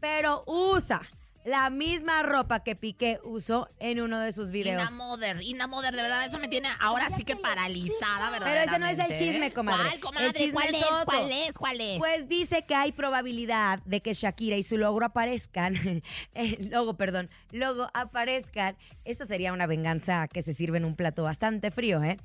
pero usa la misma ropa que Piqué usó en uno de sus videos.
Ina Mother, Ina Mother, de verdad, eso me tiene ahora sí que paralizada, ¿verdad?
Pero ese no es el chisme, comadre.
¿Cuál, comadre?
El
¿Cuál
es
es?
otro.
¿Cuál es? ¿Cuál es?
Pues dice que hay probabilidad de que Shakira y su logro aparezcan, el logo, perdón, logo aparezcan. Esto sería una venganza que se sirve en un plato bastante frío, ¿eh?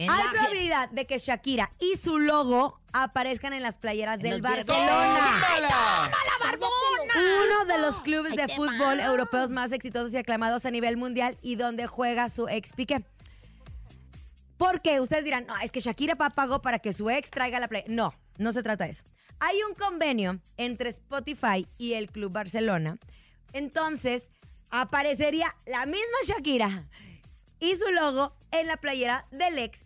En
hay
la-
probabilidad de que Shakira y su logo aparezcan en las playeras
En
del. Barcelona.
¡Tómala!
¡La barbona!
Uno de los clubes
Ay,
de fútbol
mal.
europeos más exitosos y aclamados a nivel mundial y donde juega su ex Piqué. Porque ustedes dirán, no, es que Shakira pa- pagó para que su ex traiga la play. No, no se trata de eso. Hay un convenio entre Spotify y el Club Barcelona. Entonces, aparecería la misma Shakira y su logo en la playera del ex.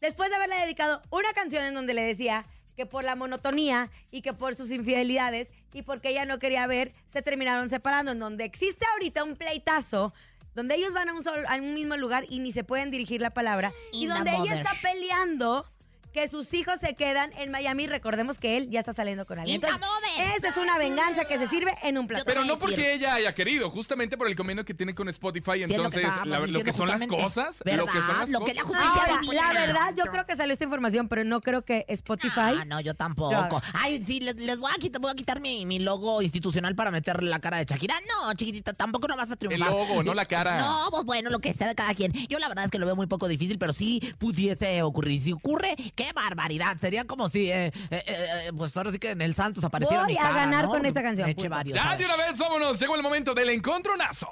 Después de haberle dedicado una canción en donde le decía que por la monotonía y que por sus infidelidades y porque ella no quería ver, se terminaron separando. En donde existe ahorita un pleitazo donde ellos van a un, solo- a un mismo lugar y ni se pueden dirigir la palabra. Y
In
donde ella está peleando que sus hijos se quedan en Miami. Recordemos que él ya está saliendo con alguien. Entonces, esa es una venganza que se sirve en un plato.
Pero no porque ella haya querido, justamente por el convenio que tiene con Spotify.
Sí, es lo que
Entonces, la- lo, que son las cosas.
¿Verdad?
Lo que son las
Lo que la
cosas.
justicia
Ahora,
divina.
la verdad, yo creo que salió esta información, pero no creo que Spotify.
Ah, no, yo tampoco. Ay, sí, les, les voy a quitar, voy a quitar mi, mi logo institucional para meterle la cara de Shakira. No, chiquitita, tampoco no vas a triunfar.
El logo, no la cara.
No, pues bueno, lo que sea de cada quien. Yo la verdad es que lo veo muy poco difícil, pero sí pudiese ocurrir. Si ocurre, qué barbaridad. Sería como si, eh, eh, eh, pues ahora sí que en el Santos apareciera
Voy
mi
a
cara,
ganar
¿no?
con esta canción,
Me eche
punto.
varios.
Ya
¿sabes?
de una vez, vámonos. Llegó el momento del encontronazo.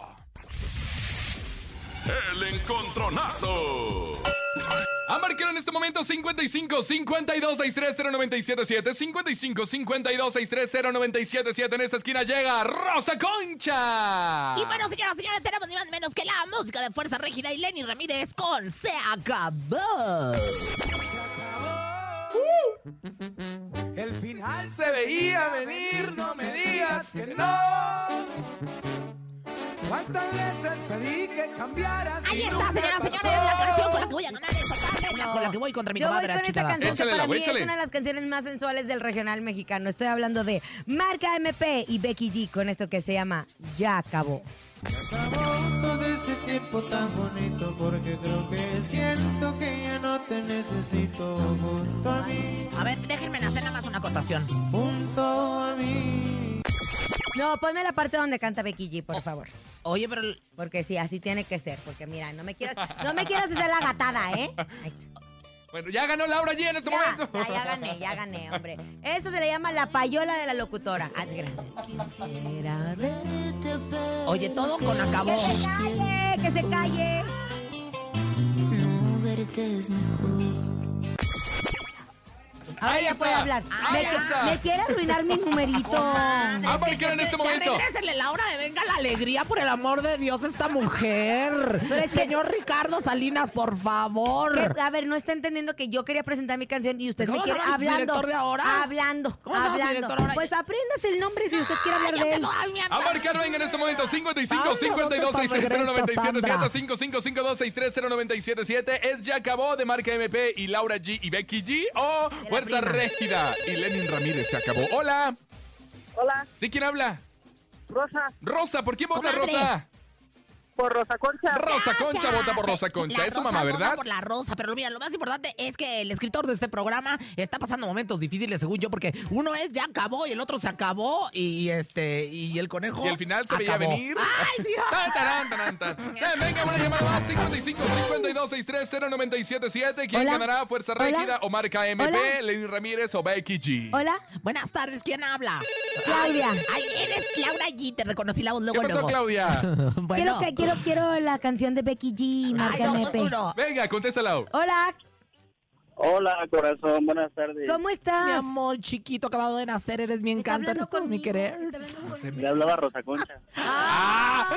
El encontronazo.
A marcar en este momento 55 52 63 0977 55 52 63 0977 En esta esquina llega Rosa Concha.
Y bueno, señoras y señores, tenemos ni más ni menos que la música de Fuerza Régida y Lenny Ramírez con Se Acabó.
El final
se veía venir, no me digas que no.
¿Cuántas veces pedí que cambiaras?
Ahí está, señoras y señores, la canción con la que voy a ganar esta tarde. La con la que voy contra mi
Yo voy
comadre,
con esta
chingada.
canción que
Échale,
para mí
échale.
es una de las canciones más sensuales del regional mexicano. Estoy hablando de Marca MP y Becky G con esto que se llama Ya acabó.
Acabó todo ese tiempo tan bonito porque creo que siento que ya no te necesito junto a mí,
A ver, déjenme hacer nada más una acotación.
junto a mí.
No, ponme la parte donde canta Becky G, por favor.
Oye, pero
Porque sí, así tiene que ser. Porque mira, no me quieras, no me quieras hacer la gatada, ¿eh? Ahí está.
Bueno, ya ganó Laura G en este
Ya,
momento.
ya, ya gané, ya gané, hombre. Eso se le llama la payola de la locutora. Haz grande. Quisiera verte, pero
Oye, todo con acabó.
Que se calle, que se calle.
No verte es mejor.
Ahora
Ahí
ya
está,
puede hablar. Me, me quiere arruinar mi numerito.
Comadre,
Ah,
es
para
que
que en
ya-
este momento.
regrésenle la hora de venga la alegría, por el amor de Dios, esta mujer.
Pero es que-
Señor Ricardo Salinas, por favor.
Que- A ver, no está entendiendo que yo quería presentar mi canción y usted
¿Cómo
me
se
quiere
llama
hablando.
director de ahora?
Hablando.
¿Cómo se llama su
hablando.
director ahora?
Pues apréndase el nombre si usted quiere hablar de él.
lo- ay, mi
A
amor.
marcar venga en este momento 55
Sandra,
52
¿dónde está
63 0977
Sandra?
55 52 63 0977 Es ya acabó de marca MP y Laura G y Becky G o Fuerza. Régida y Lenin Ramírez se acabó. Hola.
Hola,
¿Sí quién habla?
Rosa,
Rosa, ¿por quién vota
Comadre.
Rosa?
Por Rosa Concha.
Rosa Concha vota por Rosa Concha.
La
Es su mamá,
vota
¿verdad?
por la rosa, pero mira, lo más importante es que el escritor de este programa está pasando momentos difíciles, según yo, porque uno es ya acabó y el otro se acabó y este y el conejo.
Y al final se veía
acabó.
venir.
¡Ay, Dios!
Tan, tan. Eh, Venga, una llamada más. 55 52 63 0977 ¿Quién
Hola.
ganará? ¿Fuerza. Régida o marca MP?
Hola.
Lenin Ramírez o Becky G.
Hola,
Buenas tardes, ¿quién habla?
Claudia.
Ay, eres Laura G, te reconocí la voz luego,
¿Qué pasó,
luego.
Claudia?
Bueno.
Que, quiero, quiero la canción de Becky G,
Ay,
Marca
no,
MP.
duro.
Venga, contéstala.
Hola,
Hola, corazón, buenas tardes.
¿cómo estás?
Mi amor chiquito acabado de nacer, eres mi encanto, eres todo mi querer.
conmigo.
Le hablaba Rosa Concha.
¡Ah!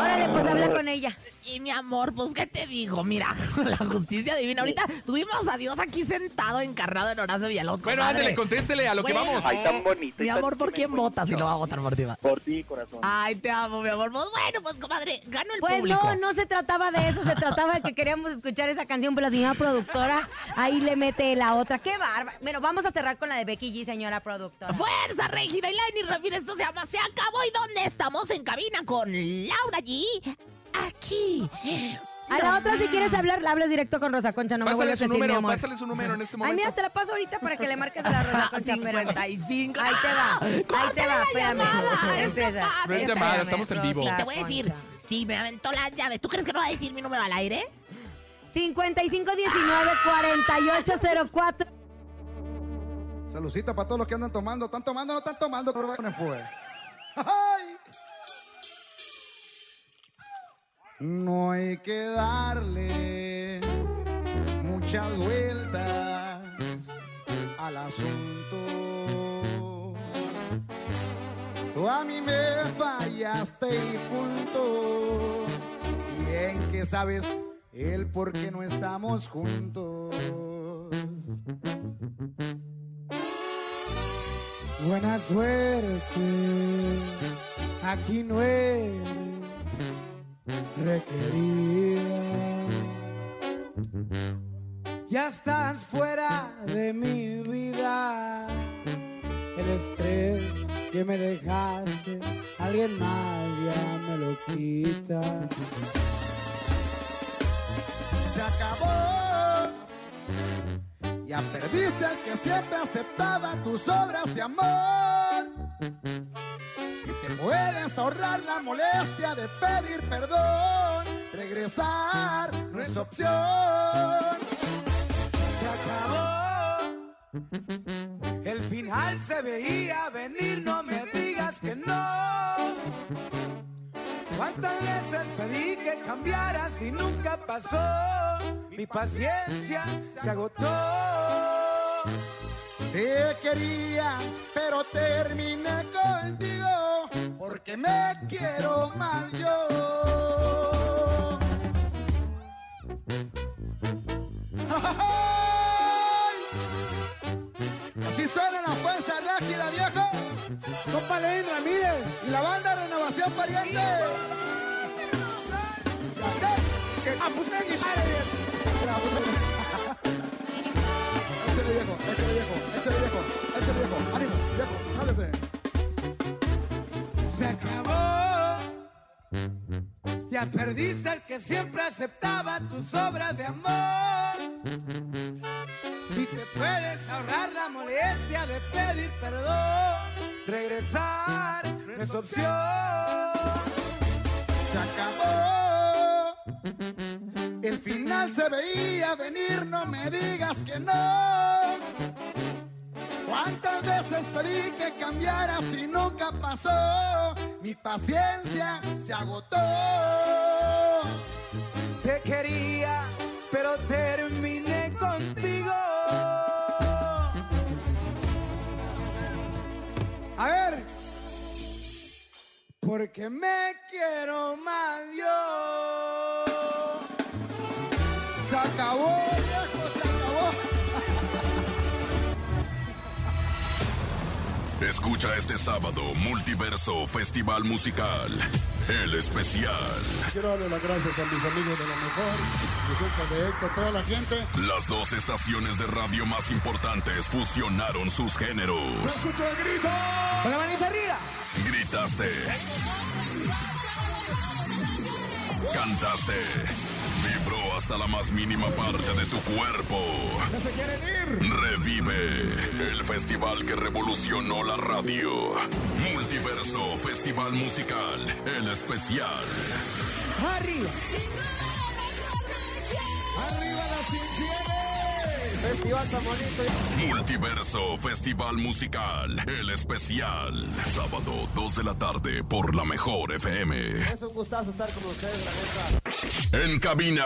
Órale, pues habla con ella.
Y mi amor, pues, ¿qué te digo? Mira, la justicia divina. Ahorita tuvimos a Dios aquí sentado, encarnado en Horacio Villalobos.
Bueno, ándale, contéstele a lo que vamos.
Ay, tan bonito.
Mi amor, ¿por quién
votas?
si no va a votar por ti? va?
Por ti, corazón.
Ay, te amo, mi amor. Pues bueno, pues, comadre, gano el
Pues
público.
no, no se trataba de eso, se trataba de que queríamos escuchar esa canción, pero la señora productora ahí le mete la otra. ¡Qué bárbaro! Bueno, vamos a cerrar con la de Becky G, señora productora.
Fuerza Régida y Lenny Ramírez, esto se llama Se acabó. ¿Y dónde estamos? En cabina con Laura G. Aquí.
A la otra, si quieres hablar, la hablas directo con Rosa Concha, no me
Pásale
a
su
decir, mi
número, pásale su número en este
Ay,
momento.
mira, te la paso ahorita para que le marques a la Rosa Concha. espérame.
55.
Ahí te va, ahí te
¡Córtale
va,
la
espérame.
Es capaz,
No es llamada, estamos en vivo.
Te voy a decir,
Concha.
sí, me aventó las llaves. ¿Tú crees que no va a decir mi número al aire?
5519 4804
Saludcita para todos los que andan tomando. ¿Están tomando o no están tomando? Pues. ¡Ay! No hay que darle muchas vueltas al asunto. Tú a mí me fallaste y punto. Bien que sabes el por qué no estamos juntos. Buena suerte, aquí no es requerida. Ya estás fuera de mi vida. El estrés que me dejaste, alguien más ya me lo quita. Acabó. Ya perdiste al que siempre aceptaba tus obras de amor. Y te puedes ahorrar la molestia de pedir perdón. Regresar no es opción. Se acabó. El final se veía venir, no me digas que no.
¿Cuántas veces pedí que cambiaras y nunca pasó? Mi paciencia se agotó.
Te quería, pero terminé contigo porque me quiero mal yo. ¡Ay! Así suena la fuerza rápida, viejo. Compa Lenín Ramírez y la banda Renovación Pariente.
Se acabó. Ya perdiste al que siempre aceptaba tus obras de amor. Y te puedes ahorrar la molestia de pedir perdón. Regresar es opción.
Se acabó. El final se veía venir, no me digas que no. ¿Cuántas veces pedí que cambiaras y nunca pasó? Mi paciencia se agotó.
Te quería, pero terminé contigo. A ver. Porque me quiero más yo.
Escucha este sábado Multiverso Festival Musical. El especial.
Quiero darle las gracias a mis amigos de la mejor, mi de Exa, a toda la gente.
Las dos estaciones de radio más importantes fusionaron sus géneros.
¡Escucha el grito!
Con la manita arriba.
Gritaste. Cantaste. Hasta la más mínima parte de tu cuerpo.
¡No se quieren ir!
Revive el festival que revolucionó la radio. Multiverso Festival Musical, el especial.
Arriba. Arriba infieles. Festival tan bonito.
Multiverso Festival Musical, el especial. Sábado 2 de la tarde por la mejor FM.
Es un gustazo estar con ustedes, la neta.
En cabina,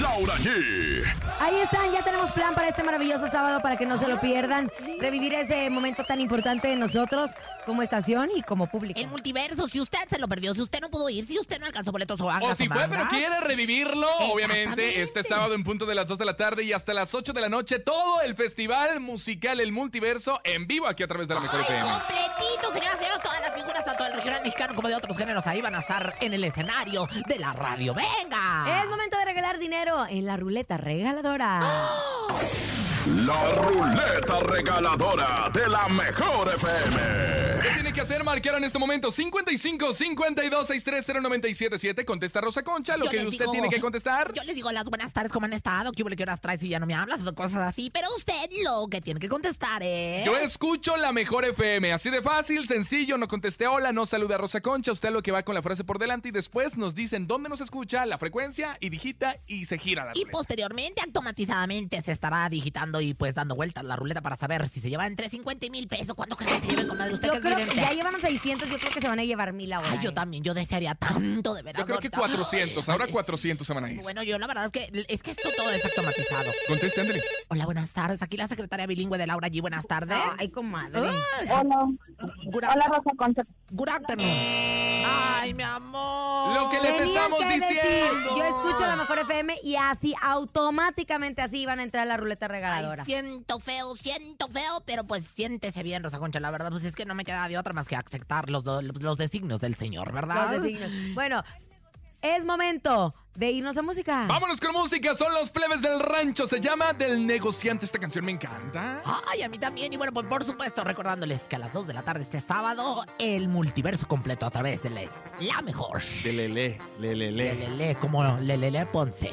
Laura G.
Ahí están, ya tenemos plan para este maravilloso sábado para que no se lo pierdan. Revivir ese momento tan importante de nosotros como estación y como público.
El multiverso, si usted se lo perdió, si usted no pudo ir, si usted no alcanzó boletos o haga
O si fue, pero quiere revivirlo, obviamente, este sábado en punto de las 2 de la tarde y hasta las 8 de la noche, todo el festival musical El Multiverso en vivo aquí a través de la Mejor FM.
Completito, señoras y señores, todas las figuras, tanto del regional mexicano como de otros géneros, ahí van a estar en el escenario de la radio. ¡Venga!
Es momento de regalar dinero en la ruleta regaladora.
La ruleta regaladora de la mejor FM.
¿Qué tiene que hacer? Marcar en este momento 55 52 630 977. Contesta Rosa Concha lo
Yo
que usted
digo-
tiene que contestar.
Yo les digo las buenas tardes, ¿cómo han estado? ¿Qué hubo, qué horas traes y ya no me hablas? O cosas así. Pero usted lo que tiene que contestar es...
Yo escucho la mejor FM, así de fácil, sencillo, no conteste hola, no saluda a Rosa Concha, usted lo que va con la frase por delante y después nos dicen dónde nos escucha, la frecuencia y digita y se gira la
Y
ruleta.
posteriormente, automatizadamente, se estará digitando y pues dando vueltas la ruleta para saber si se lleva entre 50 y mil pesos. ¿Cuánto cree que se lleve, comadre? Usted
Yo
que es
creo que ya llevan 600, yo creo que se van a llevar mil ahora.
Ay, yo
¿eh?
también, yo desearía tanto, de verdad.
Yo creo que
ahorita.
400, ahora 400 se van a ir.
Bueno, yo la verdad es que es que esto todo es automatizado.
Conteste, ándale.
Hola, buenas tardes. Aquí la secretaria bilingüe de Laura G. Buenas tardes.
Ay, comadre.
Hola.
Good,
Hola, Rosa Concha.
good afternoon. Ay, mi amor.
Lo que les
Tenían
estamos
que decir,
diciendo.
yo escucho la mejor FM y así automáticamente así van a entrar a la ruleta
Ay, siento feo, siento feo, pero pues siéntese bien, Rosa Concha. La verdad, pues es que no me queda de otra más que aceptar los, do- los designios del señor, ¿verdad?
Los designios. Bueno, es momento de irnos a música.
Vámonos con música, son los plebes del rancho, se llama Del Negociante, esta canción me encanta.
Ay, a mí también. Y bueno, pues por supuesto, recordándoles que a las 2 de la tarde este sábado, el multiverso completo a través de la, la mejor.
De Lele, Lele,
Lelele, como Lelele Ponce.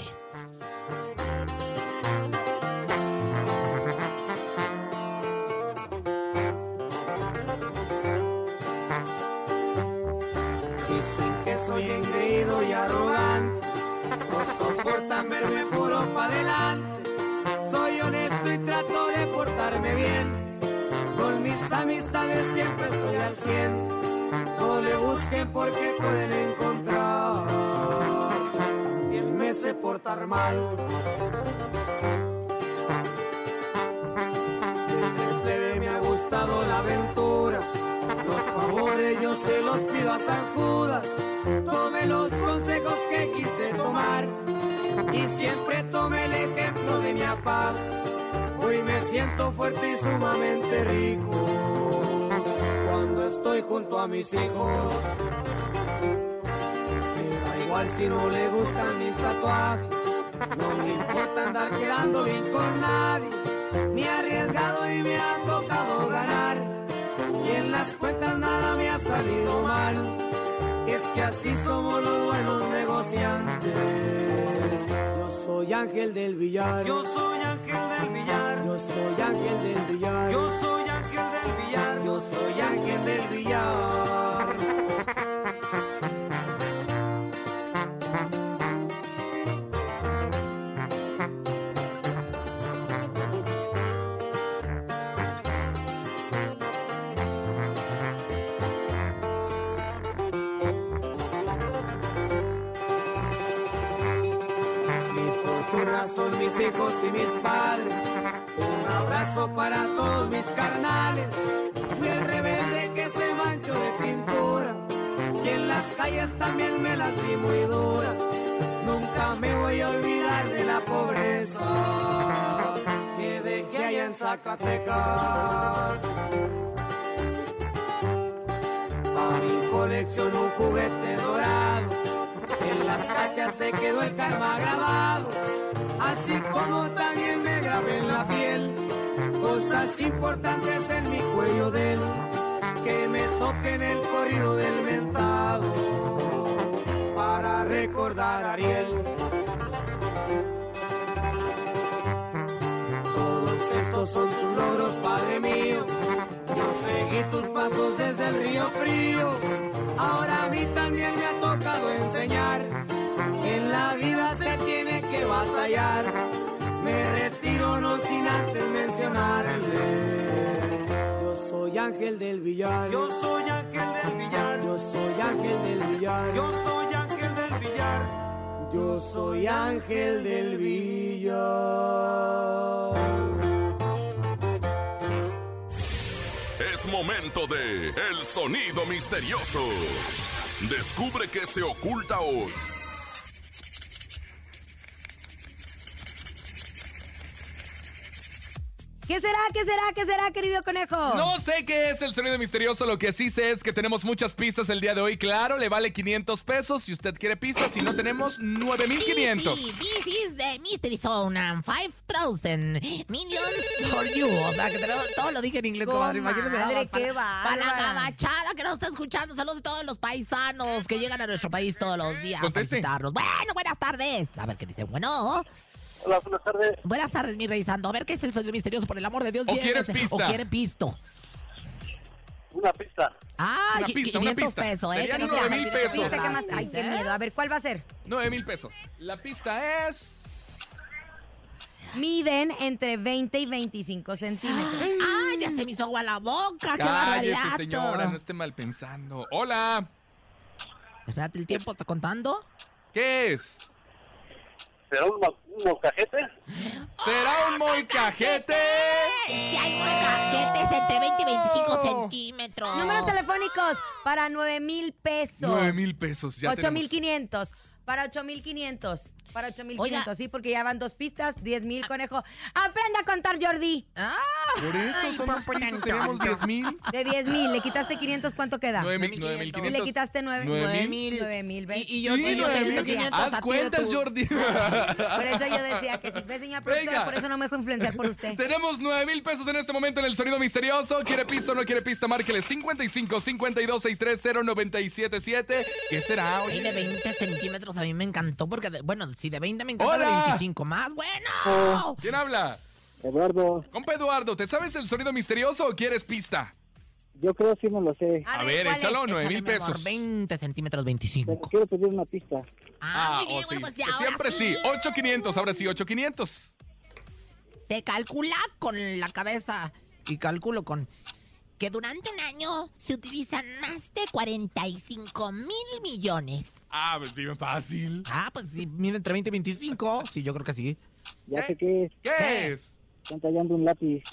amistades siempre estoy al cien. No le busquen porque pueden encontrar. Bien me sé portar mal. Desde me ha gustado la aventura. Los favores yo se los pido a San Judas. Tome los consejos que quise tomar. Y siempre tome el ejemplo de mi papá Hoy me siento fuerte y sumamente rico. Cuando estoy junto a mis hijos. Me da igual si no le gustan mis tatuajes. No me importa andar quedando bien con nadie. Me he arriesgado y me ha tocado ganar. Y en las cuentas nada me ha salido mal. Es que así somos los buenos negociantes. Soy ángel del billar. Yo soy ángel del billar. Hijos y mis padres. Un abrazo para todos mis carnales. Fui el rebelde que se manchó de pintura. Y en las calles también me las vi muy duras. Nunca me voy a olvidar de la pobreza que dejé allá en Zacatecas. A mi colección un juguete dorado. En las cachas se quedó el karma grabado. Así como también me grabé en la piel. Cosas importantes en mi cuello de él. Que me toquen el corrido del mentado. Para recordar a Ariel. Todos estos son tus logros, Padre mío. Yo seguí tus pasos desde el río frío. Ahora a mí también me ha tocado enseñar. En la vida se tiene que batallar. Me retiro no sin antes mencionarle. Yo soy ángel del billar. Yo soy ángel del billar. Yo soy ángel del billar. Yo soy ángel del billar. Yo soy ángel del billar.
Es momento de El Sonido Misterioso. Descubre qué se oculta hoy.
¿Qué será? ¿Qué será? ¿Qué será, querido conejo?
No sé qué es el sonido misterioso, lo que sí sé es que tenemos muchas pistas el día de hoy. Claro, le vale 500 pesos si usted quiere pistas, si no tenemos 9500.
Sí, this is the mystery zone and 5000 millions for you. O sea, que tenemos- todo lo dije en inglés, comadre. Imagínese nada
Comadre,
más para,
qué
para la
bárbara.
gabachada que nos está escuchando. Saludos a todos los paisanos que llegan a nuestro país todos los días a
Conteste.
visitarnos. Bueno, buenas tardes. A ver qué dicen. Bueno.
Hola, buenas tardes.
Buenas tardes, mi rey. A ver qué es el sonido misterioso, por el amor de Dios.
¿O quieres pista?
¿O quiere pisto?
Una pista.
Ah,
Una pista, una
500
pista.
pesos, ¿eh?
Serían mil
Ay,
pesos.
¿qué más? Ay, qué
¿eh?
miedo. A ver, ¿cuál va a ser?
9 mil pesos. La pista es.
Miden entre 20 y 25 centímetros.
Ah, ya se me hizo agua la boca. ¡Qué
Cállese,
barbaridad!
señora, no esté mal pensando. Hola,
Espérate, ¿el tiempo está contando?
¿qué es?
¿Será un, un molcajete?
¿Será un molcajete?
Sí, hay molcajetes entre 20 y 25 centímetros.
Números telefónicos para 9 mil pesos.
9 mil pesos, ya
8 mil
tenemos.
500. Para 8 mil 500. Para 8 mil
Oiga.
500, sí, porque ya van dos pistas, 10 mil, conejo. Aprenda a contar, Jordi.
Ah,
Por eso
Ay,
son
por
pistas, tenemos 10 mil.
De 10 mil, le quitaste 500, ¿cuánto queda?
9 mil, 9 mil
Y
500.
le quitaste 9
Nueve mil.
9 mil, ¿ves?
Y- y yo-
Sí,
y yo
nueve
te
mil.
quito 500 a
Haz
ti de
cuentas, Jordi.
Por eso yo decía que si ve, señora productora, por eso no me dejo influenciar por usted.
Tenemos 9 mil pesos en este momento en el sonido misterioso. ¿Quiere pista o no quiere pista? Márquele 55 52 630 977. ¿Qué será? Oye,
de 20 centímetros a mí me encantó porque, de- bueno, si de 20 me encanta
Hola.
de 25 más, bueno.
¿Quién habla?
Eduardo,
Compa Eduardo, ¿te sabes el sonido misterioso o quieres pista?
yo creo que sí me lo sé.
A ver, échalo, 9 mil pesos.
20 centímetros 25.
Pero quiero pedir una pista.
Ah, muy bien,
oh,
bueno,
sí.
pues ya
Que
ahora
Siempre sí.
sí.
8500, ahora sí, 8500.
Se calcula con la cabeza y calculo con que durante un año se utilizan más de 45 mil millones.
Ah, pues dime fácil.
Ah, pues sí, mide entre 20 y 25. Sí, yo creo que sí.
Ya sé qué es.
¿Qué es?
Están tallando un lápiz.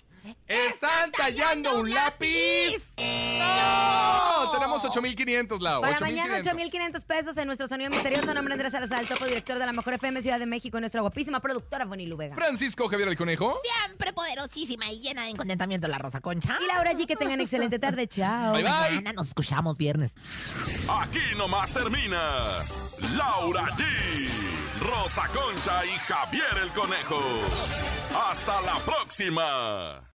¡Están tallando un lápiz! ¡No! Tenemos 8500, Lau.
Para mañana
8500.
8,500 pesos en nuestro sonido misterioso. Nombre Andrés Salazar, el topo director de la Mejor FM Ciudad de México y nuestra guapísima productora Bonnie Lubega.
Francisco Javier el Conejo.
Siempre poderosísima y llena de contentamiento la Rosa Concha.
Y Laura G, que tengan excelente tarde. Chao.
Bye, bye.
Mañana nos escuchamos viernes.
Aquí nomás termina Laura G, Rosa Concha y Javier el Conejo. Hasta la próxima.